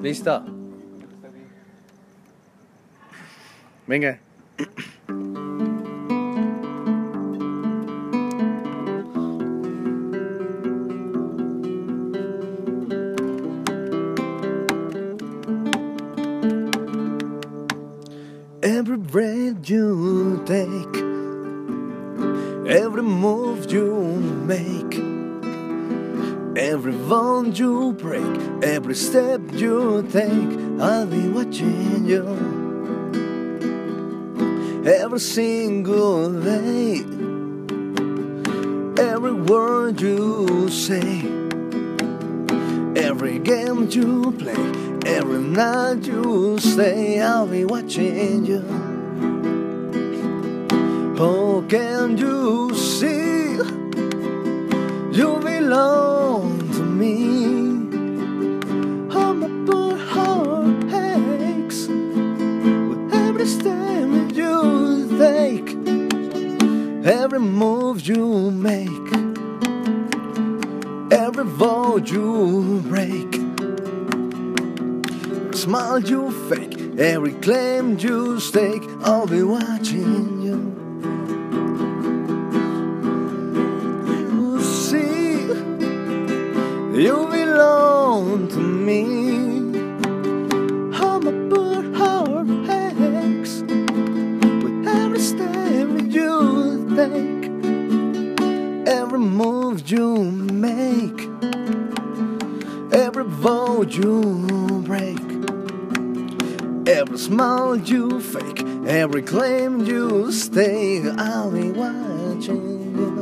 Listo. Venga. Every breath you take, every move you make, every bond you break, every step you take, I'll be watching you. Every single day, every word you say, every game you play, every night you stay, I'll be watching you. Oh, can you see? You belong me. Oh, my poor heart aches with every step you take, every move you make, every vow you break, every smile you fake, every claim you stake. I'll be watching. You you belong to me. How my poor heart aches with every step you take, every move you make, every vow you break, every smile you fake, every claim you stake. I'll be watching you.